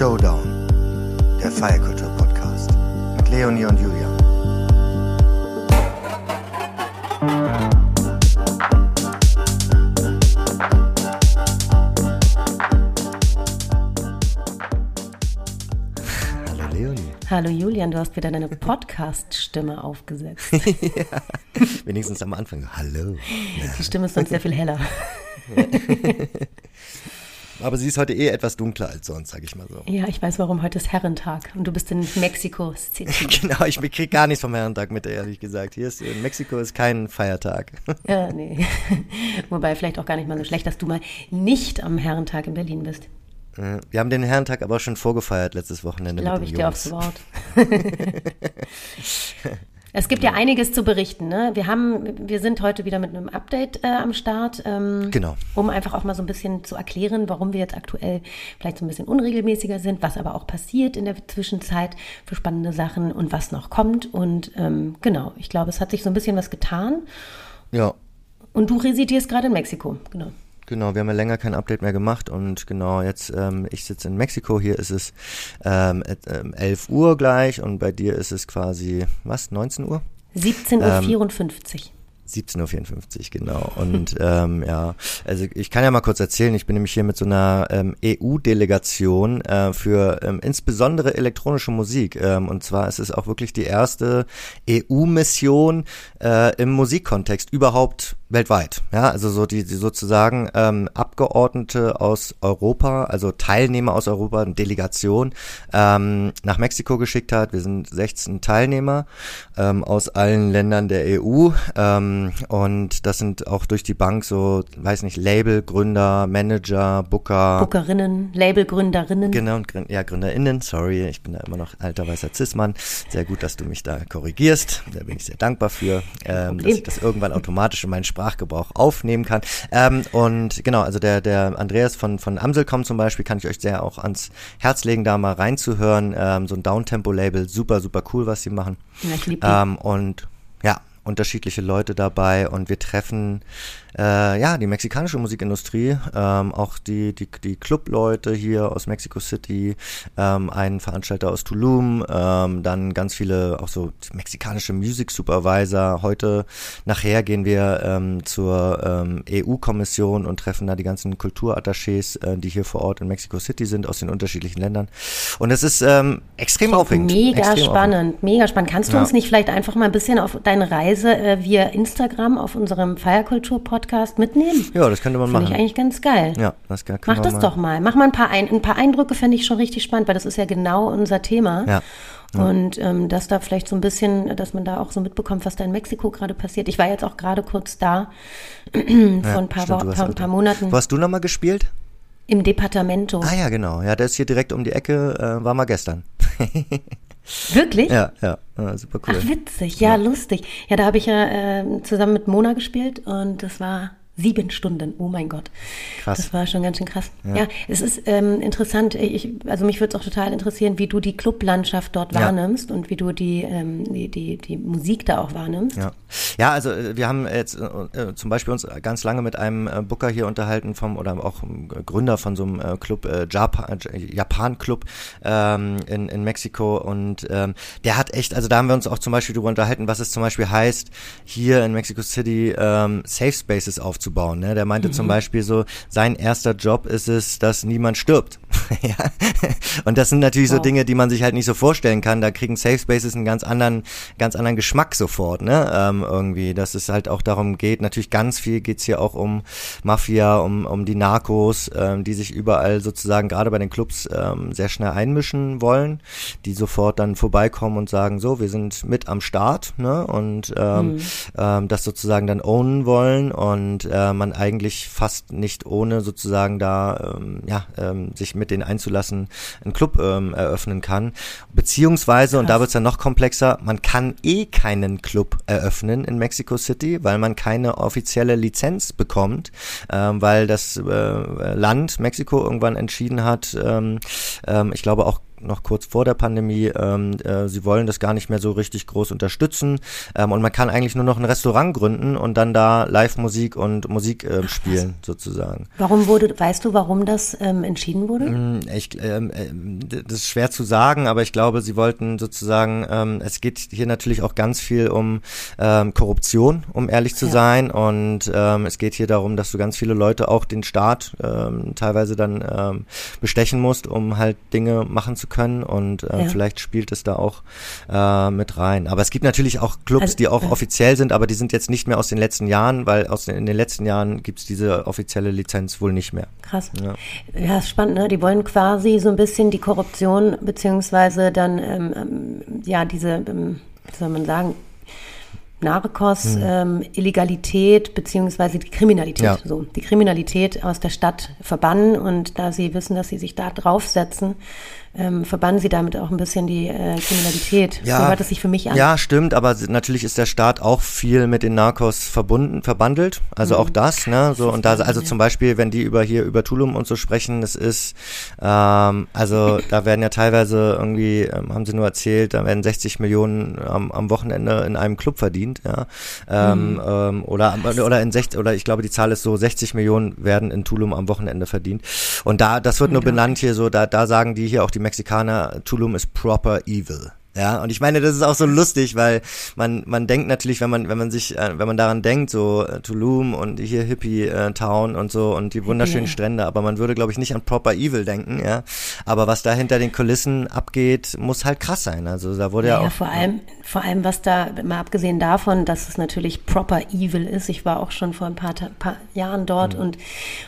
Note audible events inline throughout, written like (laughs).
Showdown, der Feierkultur-Podcast mit Leonie und Julian. Hallo Leonie. Hallo Julian, du hast wieder deine Podcast-Stimme aufgesetzt. (laughs) ja, wenigstens am Anfang. Hallo. Die Stimme ist sonst sehr viel heller. (laughs) Aber sie ist heute eh etwas dunkler als sonst, sag ich mal so. Ja, ich weiß, warum heute ist Herrentag und du bist in Mexiko (laughs) City. genau, ich kriege gar nichts vom Herrentag mit, ehrlich gesagt. Hier ist in Mexiko ist kein Feiertag. ja, nee. (laughs) Wobei vielleicht auch gar nicht mal so schlecht, dass du mal nicht am Herrentag in Berlin bist. Äh, wir haben den Herrentag aber auch schon vorgefeiert letztes Wochenende. Glaube ich dir aufs Wort. (laughs) Es gibt ja einiges zu berichten. Ne? Wir haben, wir sind heute wieder mit einem Update äh, am Start, ähm, genau. um einfach auch mal so ein bisschen zu erklären, warum wir jetzt aktuell vielleicht so ein bisschen unregelmäßiger sind, was aber auch passiert in der Zwischenzeit für spannende Sachen und was noch kommt. Und ähm, genau, ich glaube, es hat sich so ein bisschen was getan. Ja. Und du residierst gerade in Mexiko, genau. Genau, wir haben ja länger kein Update mehr gemacht und genau, jetzt, ähm, ich sitze in Mexiko, hier ist es ähm, 11 Uhr gleich und bei dir ist es quasi, was, 19 Uhr? 17.54 Uhr. Ähm, 17.54 Uhr, genau. Und (laughs) ähm, ja, also ich kann ja mal kurz erzählen, ich bin nämlich hier mit so einer ähm, EU-Delegation äh, für ähm, insbesondere elektronische Musik. Ähm, und zwar ist es auch wirklich die erste EU-Mission äh, im Musikkontext überhaupt weltweit. Ja, also so die, die sozusagen ähm, Abgeordnete aus Europa, also Teilnehmer aus Europa, eine Delegation ähm, nach Mexiko geschickt hat. Wir sind 16 Teilnehmer ähm, aus allen Ländern der EU ähm, und das sind auch durch die Bank so, weiß nicht, Labelgründer, Manager, Booker, Bookerinnen, Labelgründerinnen. Genau, und ja Gründerinnen. Sorry, ich bin da immer noch alter weißer Cis-Mann. Sehr gut, dass du mich da korrigierst. Da bin ich sehr dankbar für, ähm, dass ich das irgendwann automatisch in meinen Sprachgebrauch aufnehmen kann. Ähm, und genau, also der, der Andreas von, von Amselcom zum Beispiel kann ich euch sehr auch ans Herz legen, da mal reinzuhören. Ähm, so ein Downtempo-Label, super, super cool, was sie machen. Ja, ich liebe ähm, Und ja, unterschiedliche Leute dabei und wir treffen äh, ja, die mexikanische Musikindustrie, ähm, auch die, die, die Clubleute hier aus Mexico City, ähm, ein Veranstalter aus Tulum, ähm, dann ganz viele auch so mexikanische Music Supervisor. Heute, nachher gehen wir ähm, zur ähm, EU-Kommission und treffen da die ganzen Kulturattachés, äh, die hier vor Ort in Mexico City sind, aus den unterschiedlichen Ländern. Und es ist ähm, extrem aufregend. Mega extrem spannend, aufregend. mega spannend. Kannst du Ja. uns nicht vielleicht einfach mal ein bisschen auf deine Reise äh, via Instagram auf unserem Feierkultur-Podcast mitnehmen? Ja, das könnte man Finde machen. ich eigentlich ganz geil. ja, das kann, Mach das wir doch mal. Mach mal ein paar, ein, ein paar Eindrücke, fände ich schon richtig spannend, weil das ist ja genau unser Thema. Ja. Und ähm, dass da vielleicht so ein bisschen, dass man da auch so mitbekommt, was da in Mexiko gerade passiert. Ich war jetzt auch gerade kurz da, (clears throat) vor ein paar, Stimmt, Wo- paar, paar Monaten Wo hast du nochmal gespielt? im Departamento. Ah ja, genau. Ja, der ist hier direkt um die Ecke, äh, war mal gestern. (laughs) Wirklich? Ja, ja, ja super cool. Ach, witzig, ja, lustig. Ja, da habe ich ja äh, zusammen mit Mona gespielt und das war sieben Stunden. Oh mein Gott. Krass. Das war schon ganz schön krass. Ja, es ist ähm, interessant. Ich, also mich würde es auch total interessieren, wie du die Clublandschaft dort Ja. wahrnimmst und wie du die, ähm, die, die, die Musik da auch wahrnimmst. Ja. ja, also äh, wir haben jetzt äh, äh, zum Beispiel uns ganz lange mit einem äh, Booker hier unterhalten vom oder auch ähm, Gründer von so einem äh, Club, äh, Japan, Japan Club ähm, in, in Mexiko und ähm, der hat echt, also da haben wir uns auch zum Beispiel darüber unterhalten, was es zum Beispiel heißt, hier in Mexico City ähm, Safe Spaces aufzubauen. Ne? Der meinte zum Beispiel so, sein erster Job ist es, dass niemand stirbt. (laughs) ja. Und das sind natürlich so Wow. Dinge, die man sich halt nicht so vorstellen kann. Da kriegen Safe Spaces einen ganz anderen, ganz anderen Geschmack sofort, ne? Ähm, irgendwie, dass es halt auch darum geht. Natürlich ganz viel geht's hier auch um Mafia, um, um die Narcos, ähm, die sich überall sozusagen gerade bei den Clubs ähm, sehr schnell einmischen wollen, die sofort dann vorbeikommen und sagen, so, wir sind mit am Start, ne? Und ähm, ähm, das sozusagen dann ownen wollen und äh, man eigentlich fast nicht ohne sozusagen da ähm, ja ähm, sich mit denen einzulassen einen Club ähm, eröffnen kann beziehungsweise und da Krass. wird's dann noch komplexer man kann eh keinen Club eröffnen in Mexico City weil man keine offizielle Lizenz bekommt ähm, weil das äh, Land Mexiko irgendwann entschieden hat ähm, ähm, ich glaube auch noch kurz vor der Pandemie, ähm, äh, sie wollen das gar nicht mehr so richtig groß unterstützen ähm, und man kann eigentlich nur noch ein Restaurant gründen und dann da Live-Musik und Musik äh, spielen Ach, sozusagen. Warum wurde, weißt du, warum das ähm, entschieden wurde? Mm, ich, ähm, äh, das ist schwer zu sagen, aber ich glaube, sie wollten sozusagen, ähm, es geht hier natürlich auch ganz viel um ähm, Korruption, um ehrlich zu ja. sein und ähm, es geht hier darum, dass du ganz viele Leute auch den Staat ähm, teilweise dann ähm, bestechen musst, um halt Dinge machen zu können und äh, ja. vielleicht spielt es da auch äh, mit rein. Aber es gibt natürlich auch Clubs, also, die auch äh, offiziell sind, aber die sind jetzt nicht mehr aus den letzten Jahren, weil aus den, in den letzten Jahren gibt's diese offizielle Lizenz wohl nicht mehr. Krass. Ja, ja spannend, ne? Die wollen quasi so ein bisschen die Korruption beziehungsweise dann ähm, ähm ja diese, ähm, wie soll man sagen, Narcos, hm. ähm, Illegalität beziehungsweise die Kriminalität, ja. so die Kriminalität aus der Stadt verbannen und da sie wissen, dass sie sich da draufsetzen, ähm, verbannen sie damit auch ein bisschen die äh, Kriminalität. Ja, so hört es sich für mich an. Ja, stimmt, aber natürlich ist der Staat auch viel mit den Narcos verbunden, verbandelt. Also mhm. auch das, ne? So und da, also zum Beispiel, wenn die über hier über Tulum und so sprechen, das ist, ähm, also da werden ja teilweise irgendwie, ähm, haben sie nur erzählt, da werden 60 Millionen am, am Wochenende in einem Club verdient, ja. Ähm, mhm. ähm, oder oder in 60, oder ich glaube die Zahl ist so, 60 Millionen werden in Tulum am Wochenende verdient. Und da, das wird nur benannt hier so, da, da sagen die hier auch die die Mexikaner, Tulum ist proper evil. Ja, und ich meine, das ist auch so lustig, weil man man denkt natürlich, wenn man wenn man sich äh, wenn man daran denkt, so äh, Tulum und hier Hippie äh, Town und so und die wunderschönen yeah. Strände, aber man würde glaube ich nicht an Proper Evil denken, ja. Aber was da hinter den Kulissen abgeht, muss halt krass sein. Also da wurde ja, ja auch vor allem vor allem was da mal abgesehen davon, dass es natürlich Proper Evil ist. Ich war auch schon vor ein paar, paar Jahren dort mhm. und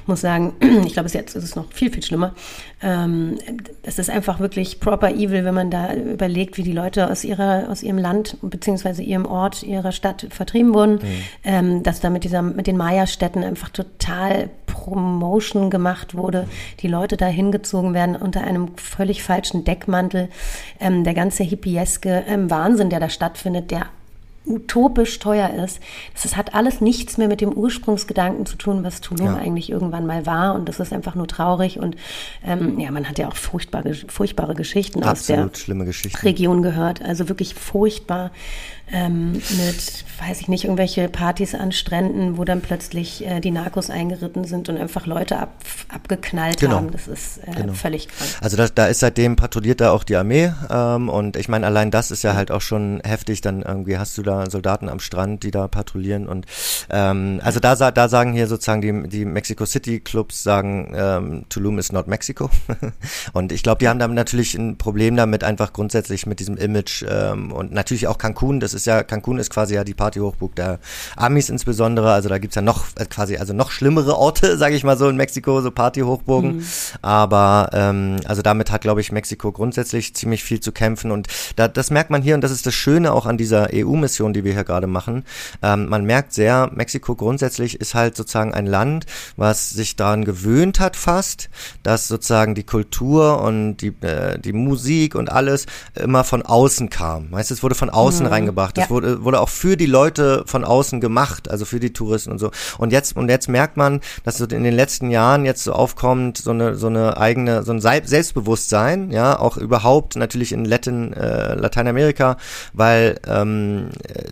muss sagen, (clears throat) ich glaube, jetzt ist es noch viel viel schlimmer. Ähm, es ist einfach wirklich Proper Evil, wenn man da überlegt, wie die Leute aus ihrer, aus ihrem Land beziehungsweise ihrem Ort, ihrer Stadt vertrieben wurden, mhm. ähm, dass da mit dieser, mit den Maya-Städten einfach total Promotion gemacht wurde, die Leute da hingezogen werden unter einem völlig falschen Deckmantel. Ähm, der ganze hippieske ähm, Wahnsinn, der da stattfindet, der utopisch teuer ist. Das hat alles nichts mehr mit dem Ursprungsgedanken zu tun, was Tulum ja. eigentlich irgendwann mal war. Und das ist einfach nur traurig. Und ähm, ja, man hat ja auch furchtbare, furchtbare Geschichten Absolut aus der Region gehört. Also wirklich furchtbar ähm, mit, weiß ich nicht, irgendwelche Partys an Stränden, wo dann plötzlich äh, die Narcos eingeritten sind und einfach Leute ab, abgeknallt genau. haben. Das ist äh, genau. völlig krank. Also da, da ist seitdem patrouilliert da auch die Armee ähm, und ich meine, allein das ist ja halt auch schon heftig. Dann irgendwie hast du da Soldaten am Strand, die da patrouillieren und ähm, also da, da sagen hier sozusagen die, die Mexico City Clubs sagen, ähm, Tulum is not Mexico (laughs) und ich glaube, die haben da natürlich ein Problem damit, einfach grundsätzlich mit diesem Image ähm, und natürlich auch Cancun, das ist ist ja, Cancun ist quasi ja die Partyhochburg der Amis insbesondere. Also da gibt's ja noch äh, quasi, also noch schlimmere Orte, (laughs) sage ich mal so, in Mexiko, so Partyhochburgen. Mhm. Aber ähm, also damit hat, glaube ich, Mexiko grundsätzlich ziemlich viel zu kämpfen. Und da, das merkt man hier, und das ist das Schöne auch an dieser EU-Mission, die wir hier gerade machen. Ähm, man merkt sehr, Mexiko grundsätzlich ist halt sozusagen ein Land, was sich daran gewöhnt hat fast, dass sozusagen die Kultur und die, äh, die Musik und alles immer von außen kam. Weißt du, es wurde von außen mhm. reingebracht gemacht. Das ja. wurde, wurde auch für die Leute von außen gemacht, also für die Touristen und so. Und jetzt, und jetzt merkt man, dass so in den letzten Jahren jetzt so aufkommt, so eine, so eine eigene, so ein Selbstbewusstsein, ja, auch überhaupt natürlich in Latin, äh, Lateinamerika, weil ähm,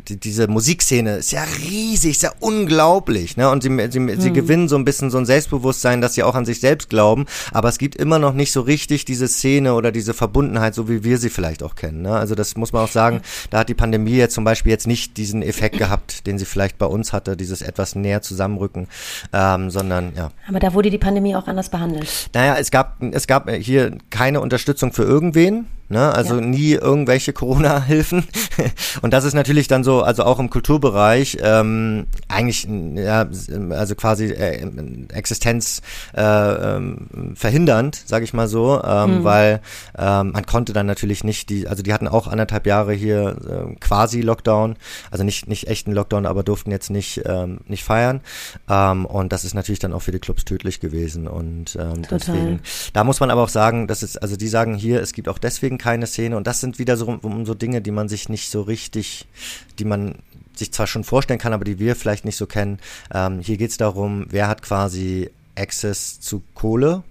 die, diese Musikszene ist ja riesig, ist ja unglaublich, ne? Und sie, sie, hm. sie gewinnen so ein bisschen so ein Selbstbewusstsein, dass sie auch an sich selbst glauben, aber es gibt immer noch nicht so richtig diese Szene oder diese Verbundenheit, so wie wir sie vielleicht auch kennen. Ne? Also das muss man auch sagen, da hat die Pandemie jetzt zum Beispiel jetzt nicht diesen Effekt gehabt, den sie vielleicht bei uns hatte, dieses etwas näher zusammenrücken, ähm, sondern ja. Aber da wurde die Pandemie auch anders behandelt. Naja, es gab, es gab hier keine Unterstützung für irgendwen. Ne? Also ja. nie irgendwelche (laughs) Corona-Hilfen. (laughs) Und das ist natürlich dann so, also auch im Kulturbereich ähm, eigentlich ja, also quasi äh, Existenz äh, ähm, verhindernd, sage ich mal so, ähm, mhm. weil ähm, man konnte dann natürlich nicht die, also die hatten auch anderthalb Jahre hier äh, quasi Lockdown, also nicht nicht echten Lockdown, aber durften jetzt nicht ähm, nicht feiern. Ähm, und das ist natürlich dann auch für die Clubs tödlich gewesen. Und ähm, deswegen, da muss man aber auch sagen, dass es, also die sagen hier, es gibt auch deswegen keine Szene. Und das sind wieder so, um, so Dinge, die man sich nicht so richtig, die man sich zwar schon vorstellen kann, aber die wir vielleicht nicht so kennen. Ähm, hier geht es darum, wer hat quasi Access zu Kohle,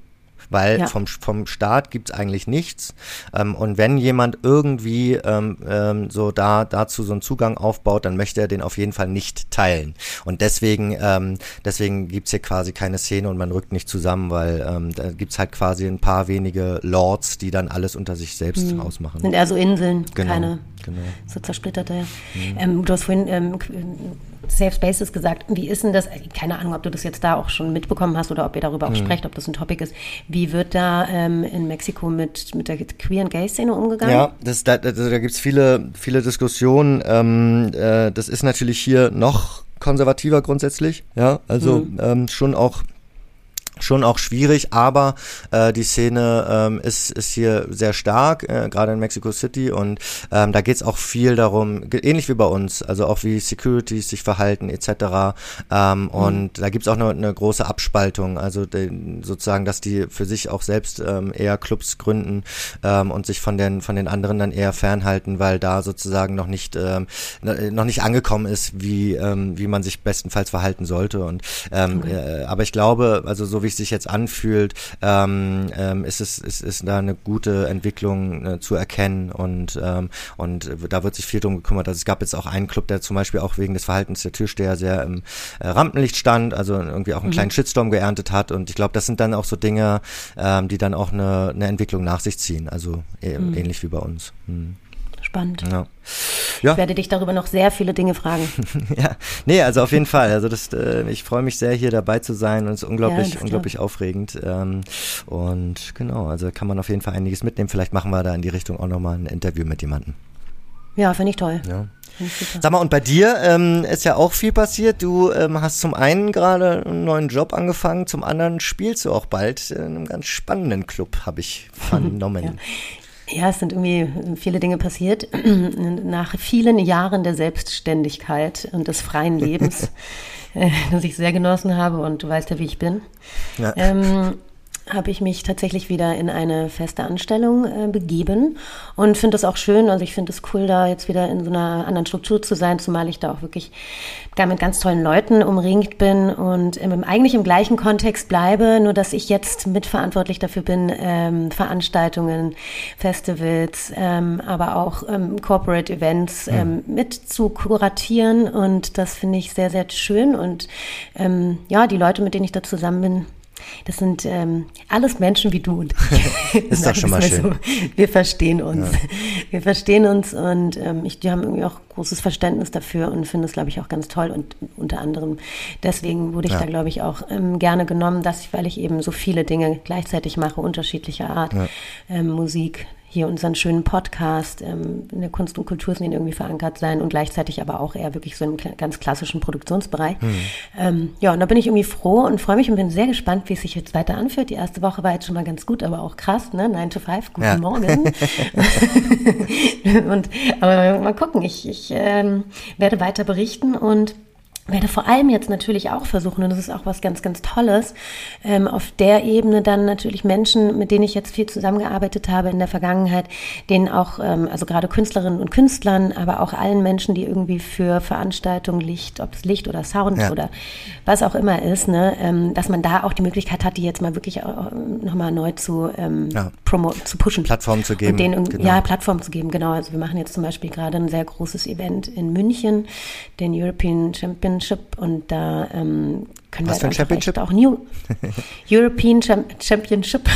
weil Ja. vom, vom Staat gibt's eigentlich nichts. Ähm, und wenn jemand irgendwie ähm, ähm, so da dazu so einen Zugang aufbaut, dann möchte er den auf jeden Fall nicht teilen. Und deswegen, ähm, deswegen gibt's hier quasi keine Szene und man rückt nicht zusammen, weil ähm, da gibt's halt quasi ein paar wenige Lords, die dann alles unter sich selbst ausmachen. Sind eher so Inseln, Genau, keine genau. so zersplitterte. Ähm, du hast vorhin ähm, Qu- Safe Spaces gesagt. Wie ist denn das? Keine Ahnung, ob du das jetzt da auch schon mitbekommen hast oder ob ihr darüber auch sprecht, ob das ein Topic ist. Wie wird da ähm, in Mexiko mit, mit der Queer- und Gay-Szene umgegangen? Ja, das, da, da, da gibt's viele, viele Diskussionen. Ähm, äh, das ist natürlich hier noch konservativer grundsätzlich, ja, also ähm, schon auch schon auch schwierig, aber äh, die Szene ähm, ist, ist hier sehr stark, äh, gerade in Mexico City und ähm, da geht's auch viel darum, ähnlich wie bei uns, also auch wie Securities sich verhalten etc. Ähm, Und da gibt's auch eine, eine große Abspaltung, also den, sozusagen, dass die für sich auch selbst ähm, eher Clubs gründen ähm, und sich von den von den anderen dann eher fernhalten, weil da sozusagen noch nicht ähm, noch nicht angekommen ist, wie ähm, wie man sich bestenfalls verhalten sollte und ähm, äh, aber ich glaube, also so wie es sich jetzt anfühlt, ähm, ähm, ist es ist, ist da eine gute Entwicklung äh, zu erkennen und ähm, und da wird sich viel drum gekümmert. Also es gab jetzt auch einen Club, der zum Beispiel auch wegen des Verhaltens der Türsteher sehr im äh, Rampenlicht stand, also irgendwie auch einen kleinen Shitstorm geerntet hat und ich glaube, das sind dann auch so Dinge, ähm, die dann auch eine, eine Entwicklung nach sich ziehen, also äh, ähnlich wie bei uns. Hm. Spannend. Ja. Ja. Ich werde dich darüber noch sehr viele Dinge fragen. (laughs) Ja, nee, also auf jeden Fall. Also das, äh, ich freue mich sehr, hier dabei zu sein und es ist Ja, unglaublich, das unglaublich aufregend. Ähm, und genau, also kann man auf jeden Fall einiges mitnehmen. Vielleicht machen wir da in die Richtung auch nochmal ein Interview mit jemandem. Ja, finde ich toll. Ja. Sag mal, und bei dir ähm, ist ja auch viel passiert. Du ähm, hast zum einen gerade einen neuen Job angefangen, zum anderen spielst du auch bald in einem ganz spannenden Club, habe ich (laughs) vernommen. Ja, es sind irgendwie viele Dinge passiert. (clears throat) Nach vielen Jahren der Selbstständigkeit und des freien (laughs) Lebens, äh, das ich sehr genossen habe und du weißt ja, wie ich bin, Ja. ähm, habe ich mich tatsächlich wieder in eine feste Anstellung äh, begeben und finde das auch schön. Also ich finde es cool, da jetzt wieder in so einer anderen Struktur zu sein, zumal ich da auch wirklich gar mit ganz tollen Leuten umringt bin und im, eigentlich im gleichen Kontext bleibe, nur dass ich jetzt mitverantwortlich dafür bin, ähm, Veranstaltungen, Festivals, ähm, aber auch ähm, Corporate Events ähm, mit zu kuratieren. Und das finde ich sehr, sehr schön. Und ähm, ja, die Leute, mit denen ich da zusammen bin, das sind ähm, alles Menschen wie du und ich. (laughs) Ist doch schon mal schön. So. Wir verstehen uns. Wir verstehen uns und ähm, ich, die haben irgendwie auch großes Verständnis dafür und finde es, glaube ich, auch ganz toll. Und unter anderem deswegen wurde ich Ja. da, glaube ich, auch ähm, gerne genommen, dass ich, weil ich eben so viele Dinge gleichzeitig mache, unterschiedlicher Art, ähm, Musik, hier unseren schönen Podcast, ähm, in der Kunst und Kultur sind irgendwie verankert sein und gleichzeitig aber auch eher wirklich so im ganz klassischen Produktionsbereich. Ähm, ja, und da bin ich irgendwie froh und freue mich und bin sehr gespannt, wie es sich jetzt weiter anfühlt. Die erste Woche war jetzt schon mal ganz gut, aber auch krass, ne? 9 to 5, guten Ja. Morgen. (laughs) (laughs) und, aber mal gucken, ich, ich ähm, werde weiter berichten und werde vor allem jetzt natürlich auch versuchen, und das ist auch was ganz, ganz Tolles, ähm, auf der Ebene dann natürlich Menschen, mit denen ich jetzt viel zusammengearbeitet habe in der Vergangenheit, denen auch, ähm, also gerade Künstlerinnen und Künstlern, aber auch allen Menschen, die irgendwie für Veranstaltungen Licht, ob es Licht oder Sound Ja. oder was auch immer ist, ne, ähm, dass man da auch die Möglichkeit hat, die jetzt mal wirklich nochmal neu zu, ähm, Ja. promo zu pushen. Plattform zu geben, Und denen, genau. Ja, Plattform zu geben, genau. Also wir machen jetzt zum Beispiel gerade ein sehr großes Event in München, den European Championship und da ähm, können Was wir halt auch New (laughs) European Cham Championship.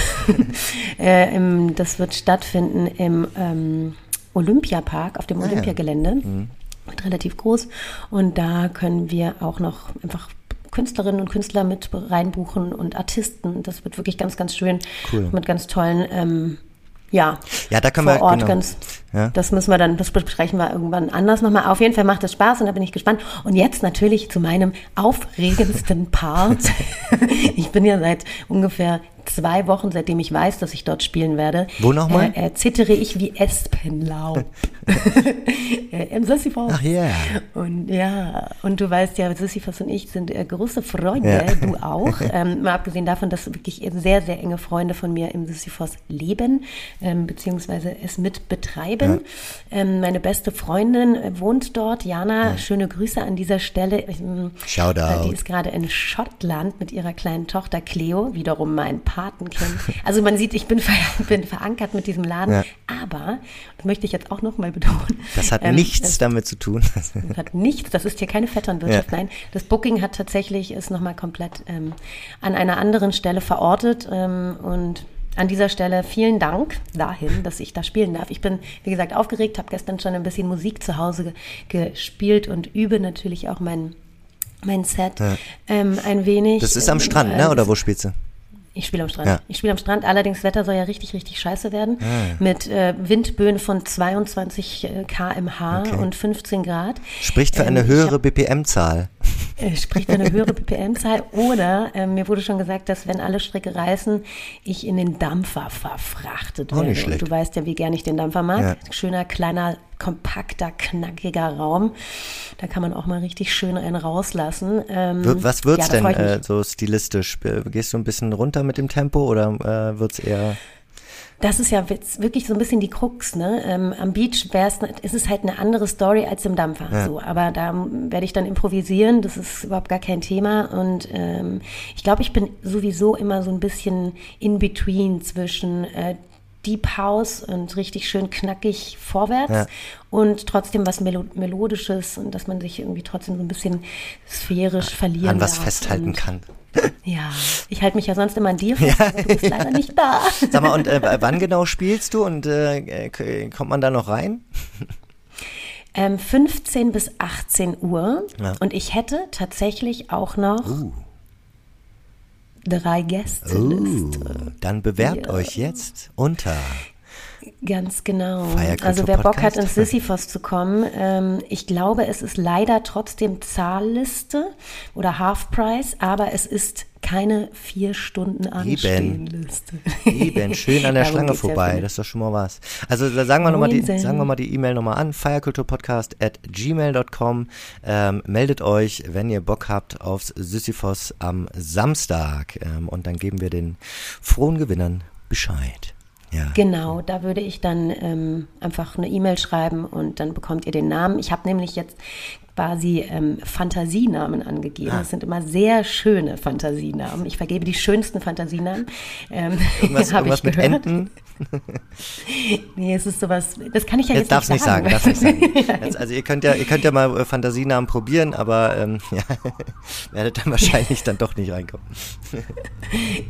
(laughs) äh, im, das wird stattfinden im ähm, Olympiapark, auf dem Ah, ja. Olympiagelände. Mhm. Wird relativ groß und da können wir auch noch einfach Künstlerinnen und Künstler mit reinbuchen und Artisten. Das wird wirklich ganz, ganz schön Cool. mit ganz tollen ähm, ja, Ja, da können vor wir- Ort genau. ganz. Ja. Das müssen wir dann, das besprechen wir irgendwann anders nochmal. Auf jeden Fall macht es Spaß und da bin ich gespannt. Und jetzt natürlich zu meinem aufregendsten Part. (laughs) ich bin ja seit ungefähr zwei Wochen, seitdem ich weiß, dass ich dort spielen werde. Wo nochmal? Äh, äh, zittere ich wie Espenlaub. (laughs) (laughs) äh, Im Sisyphos. Ach yeah. Und ja, und du weißt ja, Sisyphos und ich sind äh, große Freunde, Ja. du auch. (laughs) Ähm, mal abgesehen davon, dass wirklich sehr, sehr enge Freunde von mir im Sisyphos leben, ähm, beziehungsweise es mit betreiben. Ähm, meine beste Freundin äh, wohnt dort, Jana, schöne Grüße an dieser Stelle. Ähm, Shoutout. äh, Die ist gerade in Schottland mit ihrer kleinen Tochter Cleo, wiederum mein Paten kennen. Also man sieht, ich bin, ver (laughs) bin verankert mit diesem Laden, ja. aber, das möchte ich jetzt auch nochmal betonen. Das hat ähm, nichts das, damit zu tun. Das hat nichts, das ist hier keine Vetternwirtschaft, ja. nein. Das Booking hat tatsächlich, ist nochmal komplett ähm, an einer anderen Stelle verortet ähm, und an dieser Stelle vielen Dank dahin, dass ich da spielen darf. Ich bin, wie gesagt, aufgeregt, habe gestern schon ein bisschen Musik zu Hause ge gespielt und übe natürlich auch mein, mein Set ja. ähm, ein wenig. Das ist am Strand, ne? Oder wo spielst du? Ich spiele am Strand. Ja. Ich spiele am Strand. Allerdings Wetter soll ja richtig, richtig scheiße werden. Ah. Mit äh, Windböen von 22 äh, kmh okay. und 15 Grad. Spricht für ähm, eine höhere BPM-Zahl. Äh, spricht für eine höhere BPM-Zahl. Oder äh, mir wurde schon gesagt, dass wenn alle Stricke reißen, ich in den Dampfer verfrachtet werde. Auch nicht schlecht. Und du weißt ja, wie gern ich den Dampfer mag. Ja. Schöner, kleiner kompakter, knackiger Raum. Da kann man auch mal richtig schön einen rauslassen. Ähm, Was wird's ja, denn äh, so stilistisch? Gehst du ein bisschen runter mit dem Tempo oder äh, wird's eher das ist ja wirklich so ein bisschen die Krux, ne? Ähm, am Beach wär's, ist es halt eine andere Story als im Dampfer. Ja. So, aber da werde ich dann improvisieren, das ist überhaupt gar kein Thema. Und ähm, ich glaube, ich bin sowieso immer so ein bisschen in between zwischen äh, Deep House und richtig schön knackig vorwärts ja. und trotzdem was Melo Melodisches und dass man sich irgendwie trotzdem so ein bisschen sphärisch verlieren An was festhalten kann. Ja, ich halte mich ja sonst immer an dir fest, ja. du bist leider nicht da. Sag mal, und äh, wann genau spielst du und äh, kommt man da noch rein? Ähm, 15 bis 18 Uhr ja. und ich hätte tatsächlich auch noch uh drei Gästeliste. Uh, dann bewerbt ja. euch jetzt unter. Ganz genau. Also wer Bock hat, ins Sisyphos zu kommen, ähm, ich glaube, es ist leider trotzdem Zahlliste oder Halfprice, aber es ist keine vier Stunden Anstehenliste. Eben. Eben, schön an der Schlange vorbei, ja das ist doch schon mal was. Also sagen wir nochmal die, sagen wir mal die E-Mail nochmal an, feierkulturpodcast at gmail.com. Ähm, meldet euch, wenn ihr Bock habt, aufs Sisyphos am Samstag. Ähm, und dann geben wir den frohen Gewinnern Bescheid. Ja. Genau, da würde ich dann ähm, einfach eine E-Mail schreiben und dann bekommt ihr den Namen. Ich habe nämlich jetzt quasi ähm, Fantasienamen angegeben. Ah. Das sind immer sehr schöne Fantasienamen. Ich vergebe die schönsten Fantasienamen. Ähm, (laughs) irgendwas, irgendwas mit Enten? (laughs) nee, es ist sowas, das kann ich ja jetzt, jetzt nicht sagen. Nicht sagen. Nicht sagen. (laughs) Jetzt, also ihr könnt ja, ihr könnt ja mal äh, Fantasienamen probieren, aber ähm, ja, werdet dann wahrscheinlich dann doch nicht reinkommen.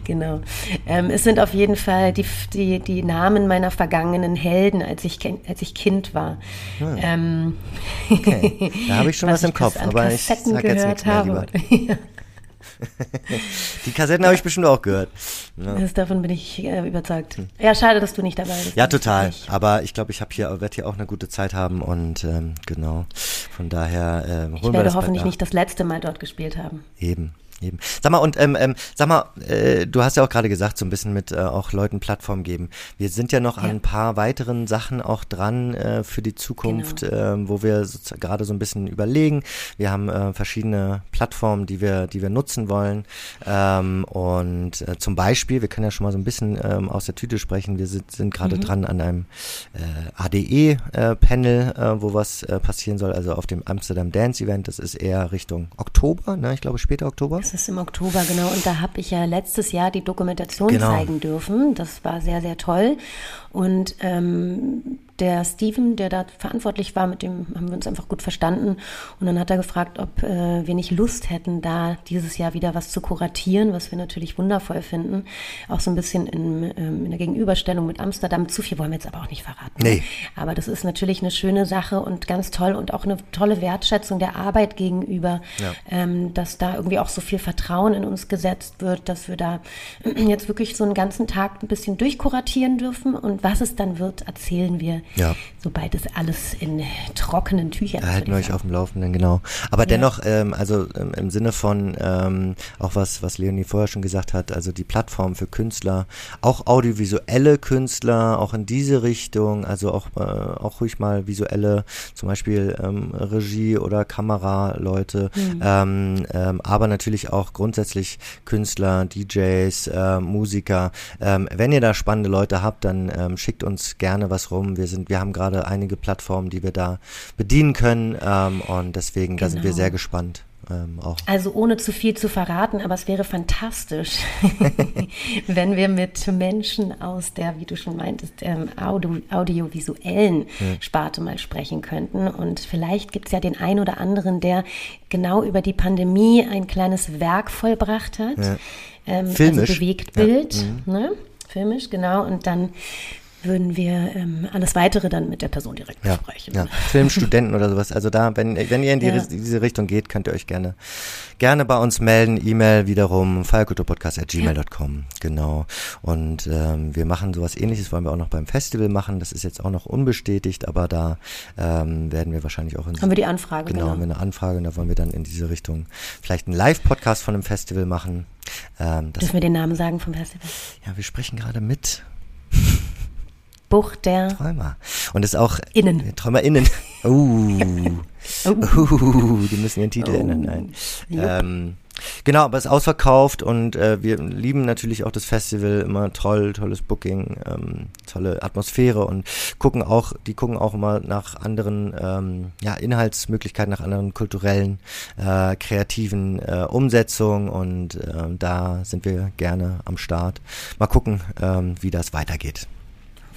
genau. Ähm, es sind auf jeden Fall die, die, die Namen meiner vergangenen Helden, als ich, als ich Kind war. Hm. Ähm, okay. Da habe ich schon was, was im Kopf, aber ich sag jetzt nichts mehr lieber. (laughs) Die Kassetten habe ich bestimmt auch gehört. Ja. Das, davon bin ich äh, überzeugt. Hm. Ja, schade, dass du nicht dabei bist. Ja, total. Aber ich glaube, ich habe hier, werde hier auch eine gute Zeit haben und ähm, genau. Von daher äh, holen ich wir werde das hoffentlich nicht das letzte Mal dort gespielt haben. Eben. Eben. Sag mal, und ähm, ähm, sag mal, äh, du hast ja auch gerade gesagt, so ein bisschen mit äh, auch Leuten Plattform geben. Wir sind ja noch ja. an ein paar weiteren Sachen auch dran äh, für die Zukunft, genau. äh, wo wir so, gerade so ein bisschen überlegen. Wir haben äh, verschiedene Plattformen, die wir, die wir nutzen wollen. Ähm, und äh, zum Beispiel, wir können ja schon mal so ein bisschen ähm, aus der Tüte sprechen. Wir sind, sind gerade mhm. dran an einem äh, ADE-Panel, äh, wo was äh, passieren soll, also auf dem Amsterdam Dance Event. Das ist eher Richtung Oktober, ne? Ich glaube später Oktober. Das ist im Oktober, genau. Und da habe ich ja letztes Jahr die Dokumentation genau. zeigen dürfen. Das war sehr, sehr toll. Und ähm, der Steven, der da verantwortlich war, mit dem haben wir uns einfach gut verstanden. Und dann hat er gefragt, ob äh, wir nicht Lust hätten, da dieses Jahr wieder was zu kuratieren, was wir natürlich wundervoll finden. Auch so ein bisschen in, ähm, in der Gegenüberstellung mit Amsterdam. Zu viel wollen wir jetzt aber auch nicht verraten. Nee. Aber das ist natürlich eine schöne Sache und ganz toll und auch eine tolle Wertschätzung der Arbeit gegenüber, ja. ähm, dass da irgendwie auch so viel Vertrauen in uns gesetzt wird, dass wir da (clears throat) jetzt wirklich so einen ganzen Tag ein bisschen durchkuratieren dürfen. Und was es dann wird, erzählen wir ja. Sobald es alles in trockenen Tüchern ist. Halten wir euch auf dem Laufenden, genau. Aber ja. dennoch, ähm, also ähm, im Sinne von ähm, auch was, was Leonie vorher schon gesagt hat, also die Plattform für Künstler, auch audiovisuelle Künstler, auch in diese Richtung, also auch, äh, auch ruhig mal visuelle, zum Beispiel ähm, Regie oder Kameraleute, mhm. ähm, ähm, aber natürlich auch grundsätzlich Künstler, DJs, äh, Musiker. Ähm, wenn ihr da spannende Leute habt, dann ähm, schickt uns gerne was rum. Wir sind, wir haben gerade einige Plattformen, die wir da bedienen können ähm, und deswegen, genau. da sind wir genau. sehr gespannt ähm, auch. Also ohne zu viel zu verraten, aber es wäre fantastisch, (laughs) wenn wir mit Menschen aus der, wie du schon meintest, ähm, Audio, audiovisuellen ja. Sparte mal sprechen könnten. Und vielleicht gibt es ja den einen oder anderen, der genau über die Pandemie ein kleines Werk vollbracht hat. Ja. Ähm, Filmisch. Also Bewegtbild, ja. mhm. ne? Filmisch, genau. Und dann würden wir ähm, alles weitere dann mit der Person direkt ja, besprechen. Ja, Filmstudenten oder sowas. Also da, wenn, wenn ihr in die, ja. diese Richtung geht, könnt ihr euch gerne, gerne bei uns melden. E-Mail wiederum, feierkulturpodcast.gmail.com. Ja. Genau. Und ähm, wir machen sowas ähnliches, wollen wir auch noch beim Festival machen. Das ist jetzt auch noch unbestätigt, aber da ähm, werden wir wahrscheinlich auch in Haben wir die Anfrage, genau. Genau, haben wir eine Anfrage und da wollen wir dann in diese Richtung vielleicht einen Live-Podcast von einem Festival machen. Ähm, Dürfen wir den Namen sagen vom Festival? Ja, wir sprechen gerade mit. Bucht der Träumer. Und ist auch Innen. TräumerInnen. (laughs) Uh. uh. uh. Die müssen ihren Titel oh. ändern. Nein. Ähm, genau, aber es ist ausverkauft und äh, wir lieben natürlich auch das Festival. Immer toll, tolles Booking, ähm, tolle Atmosphäre und gucken auch, die gucken auch immer nach anderen ähm, ja, Inhaltsmöglichkeiten, nach anderen kulturellen, äh, kreativen äh, Umsetzungen und äh, da sind wir gerne am Start. Mal gucken, ähm, wie das weitergeht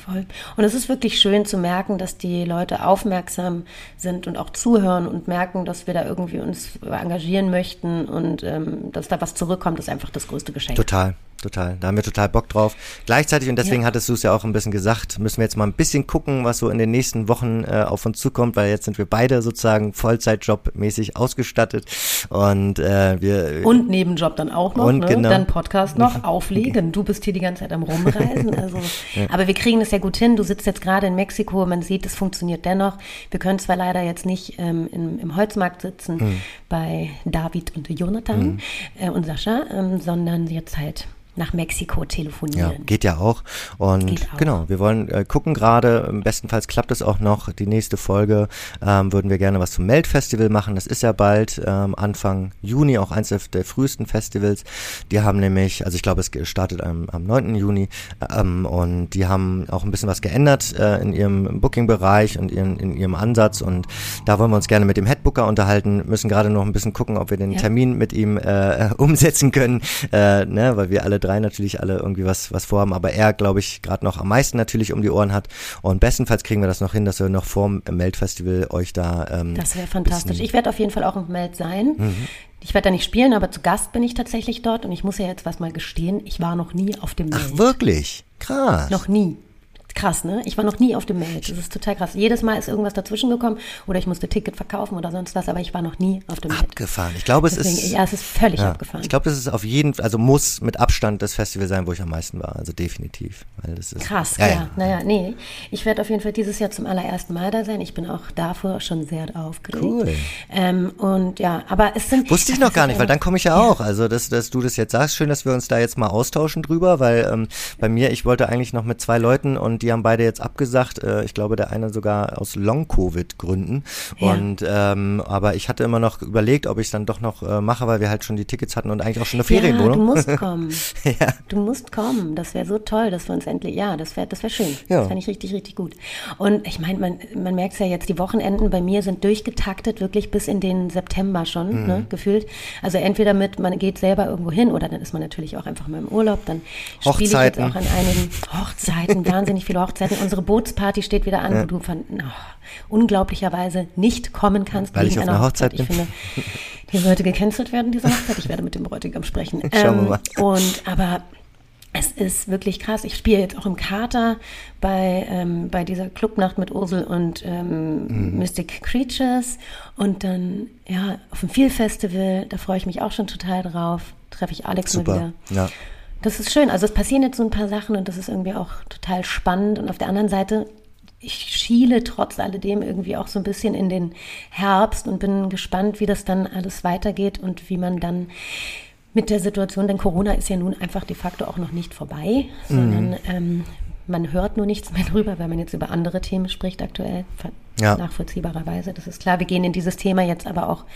voll. Und es ist wirklich schön zu merken, dass die Leute aufmerksam sind und auch zuhören und merken, dass wir da irgendwie uns engagieren möchten und ähm, dass da was zurückkommt, ist einfach das größte Geschenk. Total total. Da haben wir total Bock drauf. Gleichzeitig, und deswegen ja. hattest du es ja auch ein bisschen gesagt, müssen wir jetzt mal ein bisschen gucken, was so in den nächsten Wochen äh, auf uns zukommt, weil jetzt sind wir beide sozusagen Vollzeitjob-mäßig ausgestattet. Und äh, wir Und Nebenjob dann auch noch, und ne? genau. dann Podcast noch, auflegen. Du bist hier die ganze Zeit am Rumreisen. (laughs) Also, ja. Aber wir kriegen es ja gut hin. Du sitzt jetzt gerade in Mexiko, man sieht, es funktioniert dennoch. Wir können zwar leider jetzt nicht ähm, im, im Holzmarkt sitzen mhm. Bei David und Jonathan mhm. äh, und Sascha, ähm, sondern jetzt halt nach Mexiko telefonieren. Ja, geht ja auch. Und auch. genau, wir wollen äh, gucken gerade, bestenfalls klappt es auch noch. Die nächste Folge ähm, würden wir gerne was zum Melt-Festival machen. Das ist ja bald ähm, Anfang Juni, auch eins der, frühesten Festivals. Die haben nämlich, also ich glaube, es startet am, am 9. Juni ähm, und die haben auch ein bisschen was geändert äh, in ihrem Booking-Bereich und ihren, in ihrem Ansatz und da wollen wir uns gerne mit dem Headbooker unterhalten, müssen gerade noch ein bisschen gucken, ob wir den ja. Termin mit ihm äh, (laughs) umsetzen können, äh, ne, weil wir alle drei natürlich alle irgendwie was, was vorhaben, aber er, glaube ich, gerade noch am meisten natürlich um die Ohren hat. Und bestenfalls kriegen wir das noch hin, dass wir noch vor dem Meld-Festival euch da. Ähm, das wäre fantastisch. Ich werde auf jeden Fall auch im Meld sein. Mhm. Ich werde da nicht spielen, aber zu Gast bin ich tatsächlich dort und ich muss ja jetzt was mal gestehen, ich war noch nie auf dem Meld. Ach, wirklich? Krass. Noch nie krass, ne? Ich war noch nie auf dem Meld. Das ist total krass. Jedes Mal ist irgendwas dazwischen gekommen oder ich musste Ticket verkaufen oder sonst was, aber ich war noch nie auf dem Meld. Abgefahren. Ich glaube, es Deswegen, ist. Ja, es ist völlig ja, abgefahren. Ich glaube, das ist auf jeden Fall, also muss mit Abstand das Festival sein, wo ich am meisten war. Also definitiv. Weil das ist, krass, ja. ja. Naja, nee. Ich werde auf jeden Fall dieses Jahr zum allerersten Mal da sein. Ich bin auch davor schon sehr aufgeregt. Cool. Ähm, und ja, aber es sind. Wusste ich noch gar nicht, weil dann komme ich ja, ja, auch. Also, dass, dass du das jetzt sagst, schön, dass wir uns da jetzt mal austauschen drüber, weil ähm, bei mir, ich wollte eigentlich noch mit zwei Leuten und die haben beide jetzt abgesagt. Äh, ich glaube, der eine sogar aus Long-Covid-Gründen. Ja. Und ähm, aber ich hatte immer noch überlegt, ob ich es dann doch noch äh, mache, weil wir halt schon die Tickets hatten und eigentlich auch schon eine Ferienwohnung. Ja, du musst (laughs) kommen. ja. Du musst kommen. Das wäre so toll, dass wir uns endlich, ja, das wäre das wär schön. Ja. Das fände ich richtig, richtig gut. Und ich meine, man, man merkt es ja jetzt, die Wochenenden bei mir sind durchgetaktet, wirklich bis in den September schon, mhm. ne, gefühlt. Also entweder mit, man geht selber irgendwo hin oder dann ist man natürlich auch einfach mal im Urlaub. Dann spiele ich jetzt auch an einigen Hochzeiten, wahnsinnig viele Hochzeiten. Unsere Bootsparty steht wieder an, ja. wo du von oh, unglaublicherweise nicht kommen kannst. Weil ich auf einer Hochzeit, Hochzeit. Ich finde, die sollte gecancelt werden, diese Hochzeit. Ich werde mit dem Bräutigam sprechen. (laughs) Schauen wir ähm, mal. Und aber es ist wirklich krass. Ich spiele jetzt auch im Kater bei, ähm, bei dieser Clubnacht mit Ursel und ähm, mhm. Mystic Creatures. Und dann, ja, auf dem Feel Festival, da freue ich mich auch schon total drauf. Treffe ich Alex Super. mal wieder. Ja. Das ist schön. Also es passieren jetzt so ein paar Sachen und das ist irgendwie auch total spannend. Und auf der anderen Seite, ich schiele trotz alledem irgendwie auch so ein bisschen in den Herbst und bin gespannt, wie das dann alles weitergeht und wie man dann mit der Situation, denn Corona ist ja nun einfach de facto auch noch nicht vorbei, mhm. sondern ähm, man hört nur nichts mehr drüber, wenn man jetzt über andere Themen spricht aktuell, ja. nachvollziehbarerweise. Das ist klar. Wir gehen in dieses Thema jetzt aber auch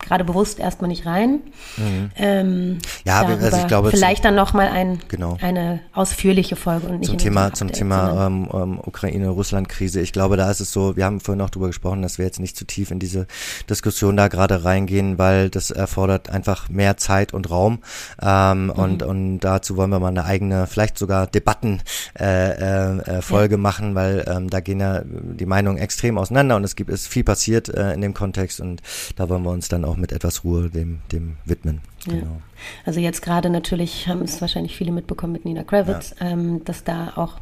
gerade bewusst erstmal nicht rein. Mhm. Ähm, Ja, also ich glaube, vielleicht dann noch mal ein, Genau. eine ausführliche Folge und nicht zum Thema, zum Thema ähm, ähm, Ukraine-Russland-Krise. Ich glaube, da ist es so, wir haben vorhin auch drüber gesprochen, dass wir jetzt nicht zu tief in diese Diskussion da gerade reingehen, weil das erfordert einfach mehr Zeit und Raum. Ähm, Mhm. und, und dazu wollen wir mal eine eigene, vielleicht sogar Debatten äh, äh, äh, Folge machen, weil ähm, da gehen ja die Meinungen extrem auseinander und es gibt ist viel passiert äh, in dem Kontext und da wollen wir uns dann auch mit etwas Ruhe dem, dem widmen. Ja. Genau. Also jetzt gerade natürlich haben es wahrscheinlich viele mitbekommen mit Nina Kravitz, ähm, dass da auch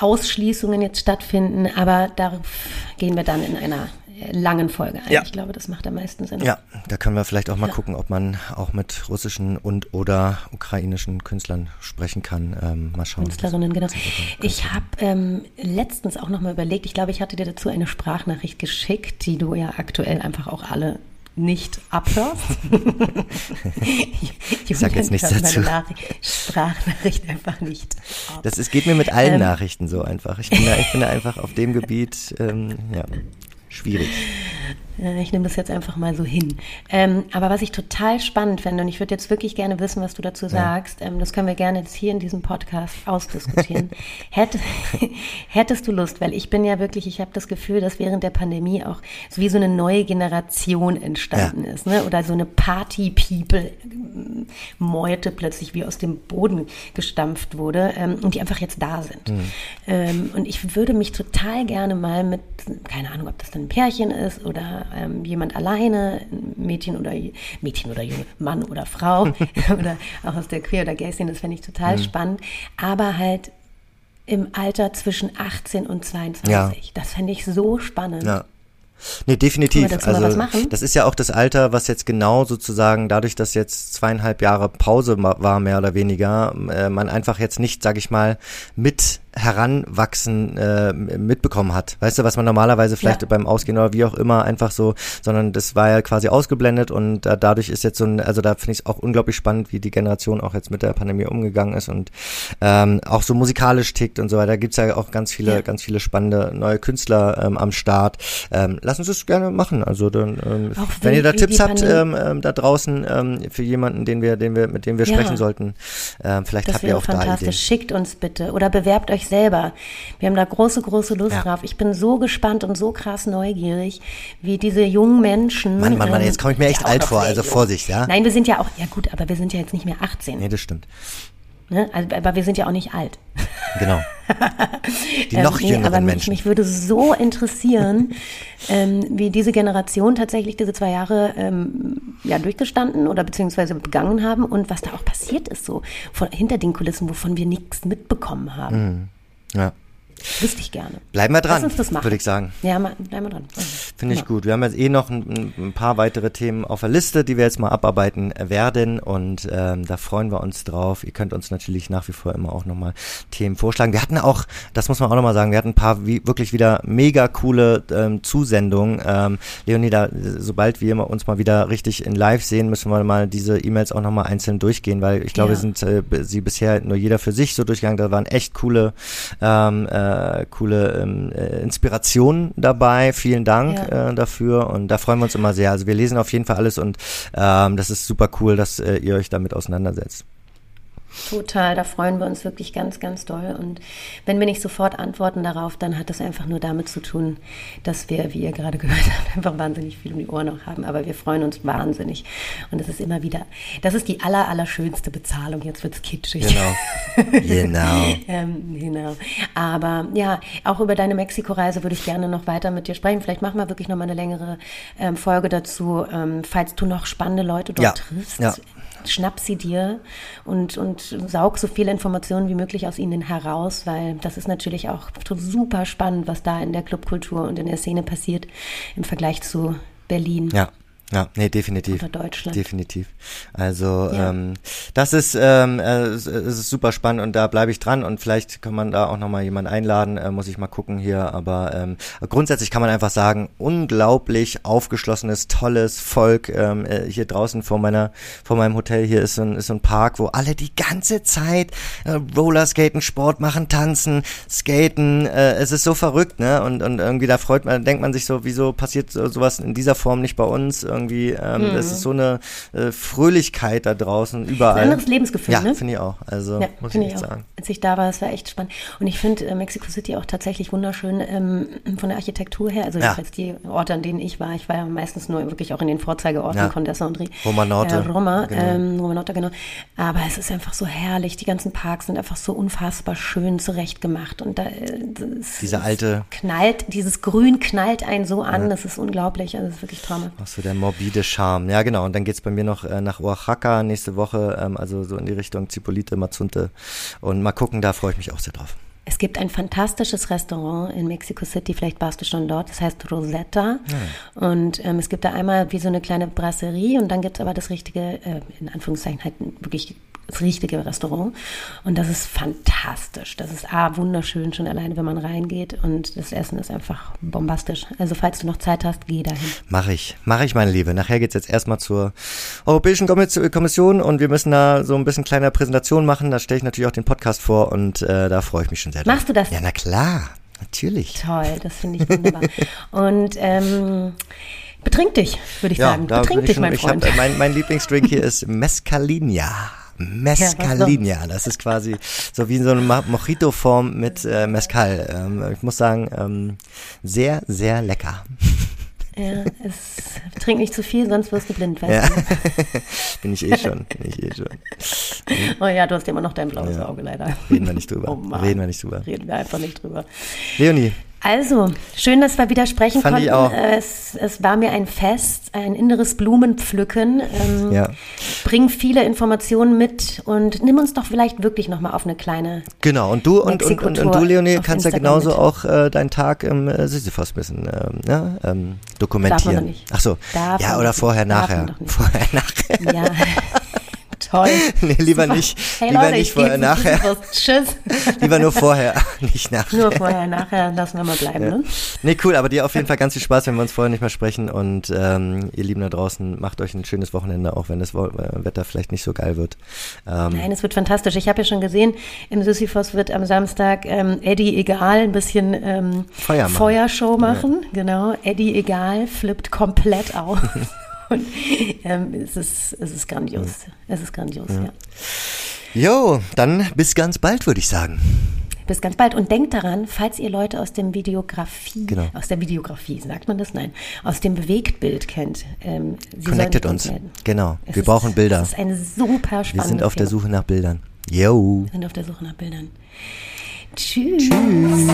Ausschließungen jetzt stattfinden, aber darauf gehen wir dann in einer äh, langen Folge ein. Ja. Ich glaube, das macht am meisten Sinn. Ja, da können wir vielleicht auch mal Ja. gucken, ob man auch mit russischen und oder ukrainischen Künstlern sprechen kann. Ähm, mal schauen. Künstlerinnen, genau. Ich habe ähm, letztens auch nochmal überlegt, ich glaube, ich hatte dir dazu eine Sprachnachricht geschickt, die du ja aktuell einfach auch alle nicht abhörst. (laughs) ich sag jetzt nichts dazu. Sprachnachricht einfach nicht ab. Das ist, geht mir mit allen Ähm. Nachrichten so einfach. Ich bin da, ich bin da einfach auf dem Gebiet, ähm, ja, schwierig. Äh, Ich nehme das jetzt einfach mal so hin. Ähm, aber was ich total spannend finde, und ich würde jetzt wirklich gerne wissen, was du dazu sagst, ähm, das können wir gerne jetzt hier in diesem Podcast ausdiskutieren. (laughs) Hätt, hättest du Lust, weil ich bin ja wirklich, ich habe das Gefühl, dass während der Pandemie auch so wie so eine neue Generation entstanden ist, ne? oder so eine Party-People-Meute plötzlich wie aus dem Boden gestampft wurde ähm, und die einfach jetzt da sind. Ähm, und ich würde mich total gerne mal mit, keine Ahnung, ob das dann ein Pärchen ist oder ähm, jemand alleine, ein Mädchen oder Mädchen oder Junge, Mann oder Frau (laughs) (laughs) oder auch aus der Queer- oder Gay-Szene, das fände ich total spannend, aber halt im Alter zwischen 18 und 22. Ja. Das fände ich so spannend. Ja. Nee, definitiv. Also das ist ja auch das Alter, was jetzt genau sozusagen dadurch, dass jetzt zweieinhalb Jahre Pause war, mehr oder weniger, äh, man einfach jetzt nicht, sag ich mal, mit heranwachsen äh, mitbekommen hat. Weißt du, was man normalerweise vielleicht Ja. beim Ausgehen oder wie auch immer einfach so, sondern das war ja quasi ausgeblendet und äh, dadurch ist jetzt so ein, also da finde ich es auch unglaublich spannend, wie die Generation auch jetzt mit der Pandemie umgegangen ist und ähm, auch so musikalisch tickt und so weiter. Da gibt's ja auch ganz viele, Ja. ganz viele spannende neue Künstler ähm, am Start. Ähm, lass uns das gerne machen. Also dann, ähm, Auch wenn ihr da Tipps habt ähm, ähm, da draußen ähm, für jemanden, den wir, den wir, mit dem wir Ja. sprechen sollten, ähm, vielleicht Das habt ihr auch da. Ideen. Schickt uns bitte oder bewerbt euch selber. Wir haben da große, große Lust Ja. drauf. Ich bin so gespannt und so krass neugierig, wie diese jungen Menschen. Mann, Mann, Mann, ähm, jetzt komme ich mir echt alt vor, also. Vorsicht, ja? Nein, wir sind ja auch, ja gut, aber wir sind ja jetzt nicht mehr 18. Nee, das stimmt. Ne? Also, aber wir sind ja auch nicht alt. Genau. (laughs) Die Ähm, noch nee, jüngeren aber mich, Menschen. mich würde so interessieren, (laughs) ähm, wie diese Generation tatsächlich diese zwei Jahre ähm, ja, durchgestanden oder beziehungsweise begangen haben und was da auch passiert ist, so von, hinter den Kulissen, wovon wir nichts mitbekommen haben. ja. Wüsste ich gerne. Bleiben wir dran, würde ich sagen. Ja, mal, bleiben wir dran. Finde ich gut. Wir haben jetzt eh noch ein, ein paar weitere Themen auf der Liste, die wir jetzt mal abarbeiten werden und ähm, da freuen wir uns drauf. Ihr könnt uns natürlich nach wie vor immer auch nochmal Themen vorschlagen. Wir hatten auch, das muss man auch nochmal sagen, wir hatten ein paar wie, wirklich wieder mega coole ähm, Zusendungen. Ähm, Leonida, sobald wir uns mal wieder richtig in Live sehen, müssen wir mal diese E-Mails auch nochmal einzeln durchgehen, weil ich glaube, Ja. wir sind äh, sie bisher nur jeder für sich so durchgegangen. Da waren echt coole, ähm, äh, coole ähm, äh, Inspirationen dabei. Vielen Dank Ja. äh, dafür und da freuen wir uns immer sehr. Also wir lesen auf jeden Fall alles und ähm, das ist super cool, dass äh, ihr euch damit auseinandersetzt. Total, da freuen wir uns wirklich ganz, ganz doll. Und wenn wir nicht sofort antworten darauf, dann hat das einfach nur damit zu tun, dass wir, wie ihr gerade (laughs) gehört habt, einfach wahnsinnig viel um die Ohren noch haben. Aber wir freuen uns wahnsinnig. Und es ist immer wieder, das ist die aller, aller schönste Bezahlung. Jetzt wird's kitschig. Genau. genau. (laughs) Ähm, genau. Aber ja, auch über deine Mexiko-Reise würde ich gerne noch weiter mit dir sprechen. Vielleicht machen wir wirklich noch mal eine längere ähm, Folge dazu, ähm, falls du noch spannende Leute dort Ja, triffst. ja. Schnapp sie dir und, und saug so viele Informationen wie möglich aus ihnen heraus, weil das ist natürlich auch super spannend, was da in der Clubkultur und in der Szene passiert im Vergleich zu Berlin. Ja. Ja, nee, definitiv. Oder Deutschland. Definitiv. Also Ja. ähm, das ist, ähm, äh, es es ist super spannend und da bleibe ich dran und vielleicht kann man da auch nochmal jemanden einladen, äh, muss ich mal gucken hier. Aber ähm, grundsätzlich kann man einfach sagen, unglaublich aufgeschlossenes, tolles Volk. Ähm, äh, hier draußen vor meiner, vor meinem Hotel hier ist so ein, ist so ein Park, wo alle die ganze Zeit äh, Rollerskaten, Sport machen, tanzen, skaten. Äh, es ist so verrückt, ne? Und, und irgendwie da freut man, denkt man sich so, wieso passiert so, sowas in dieser Form nicht bei uns? Irgendwie irgendwie, ähm, das ist so eine äh, Fröhlichkeit da draußen überall. Ein anderes Lebensgefühl, ja, ne? finde ich auch. Also Ja, muss ich ich auch. sagen. Als ich da war, es war echt spannend. Und ich finde äh, Mexico City auch tatsächlich wunderschön ähm, von der Architektur her. Also Ja. jedenfalls die Orte, an denen ich war. Ich war ja meistens nur wirklich auch in den Vorzeigeorten, Ja. Condesa und Ri- Roma Norte, Äh, Roma, genau. ähm, Roma Norte, genau. Aber es ist einfach so herrlich. Die ganzen Parks sind einfach so unfassbar schön zurechtgemacht. Und da äh, das, Diese das alte- knallt, dieses Grün knallt einen so an. Das ist unglaublich. Also das ist wirklich traumhaft. Ach so, der morbide Charme. Ja, genau. Und dann geht's bei mir noch äh, nach Oaxaca nächste Woche, ähm, also so in die Richtung Zipolite, Mazunte. Und mal gucken, da freue ich mich auch sehr drauf. Es gibt ein fantastisches Restaurant in Mexico City, vielleicht warst du schon dort, das heißt Rosetta. Und ähm, es gibt da einmal wie so eine kleine Brasserie und dann gibt es aber das richtige, äh, in Anführungszeichen halt wirklich das richtige Restaurant. Und das ist fantastisch. Das ist A, wunderschön, schon alleine, wenn man reingeht. Und das Essen ist einfach bombastisch. Also falls du noch Zeit hast, geh dahin. Mache ich, mache ich, meine Liebe. Nachher geht's jetzt erstmal zur Europäischen Kommis- Kommission und wir müssen da so ein bisschen kleine Präsentation machen. Da stelle ich natürlich auch den Podcast vor und äh, da freue ich mich schon sehr drauf. Machst du das? Ja, na klar, natürlich. Toll, das finde ich wunderbar. (laughs) und ähm, betrink dich, würde ich sagen. da Betrink dich, schon, mein ich hab, Freund. mein, mein Lieblingsdrink hier ist (laughs) Mescalinha. Mescalinha, das ist quasi so wie so eine Mojito-Form mit äh, Mezcal. Ähm, ich muss sagen, ähm, sehr, sehr lecker. Ja, es trink nicht zu viel, sonst wirst du blind, weißt Ja. du. (laughs) bin ich eh schon, bin ich eh schon. Oh ja, du hast ja immer noch dein blaues Ja. Auge leider. Reden wir nicht drüber. Oh. Reden wir nicht drüber. Reden wir einfach nicht drüber. Leonie, Also, schön, dass wir wieder sprechen Fand ich konnten. auch. Es, es war mir ein Fest, ein inneres Blumenpflücken. Ähm, Ja. Bring viele Informationen mit und nimm uns doch vielleicht wirklich nochmal auf eine kleine. Genau, und du und, und, und, und du, Leonie, kannst ja Instagram genauso mit. auch äh, deinen Tag im äh, Sisyphos bisschen ähm, ja, ähm, dokumentieren. Darf man nicht. Ach so, Darf ja, oder vorher, nachher. (laughs) Vorher, nachher. Ja, toll. (laughs) Nee, lieber Super. nicht. Hey lieber Leute, nicht vorher, nachher. Tschüss. (laughs) Lieber nur vorher, (laughs) nicht nachher. Nur vorher, nachher lassen wir mal bleiben. Ne? Nee, cool, aber dir auf jeden Fall ganz viel Spaß, wenn wir uns vorher nicht mehr sprechen. Und ähm, ihr Lieben da draußen, macht euch ein schönes Wochenende, auch wenn das äh, Wetter vielleicht nicht so geil wird. Ähm, Nein, es wird fantastisch. Ich habe ja schon gesehen, im Sisyphos wird am Samstag ähm, Eddie Egal ein bisschen ähm, Feuer machen. Feuershow machen. Genau, Eddie Egal flippt komplett aus. Und ähm, es, ist, es ist grandios. Es ist grandios, ja. Jo, dann bis ganz bald, würde ich sagen. Bis ganz bald. Und denkt daran, falls ihr Leute aus dem Videografie, Genau. aus der Videografie, sagt man das? Nein, aus dem Bewegtbild kennt. Ähm, sollen uns. melden. Genau. Es Wir ist- brauchen Bilder. Es ist ein super Wir spannendes sind auf der Thema. Suche nach Bildern. Yo. Wir sind auf der Suche nach Bildern. Tschüss. Tschüss.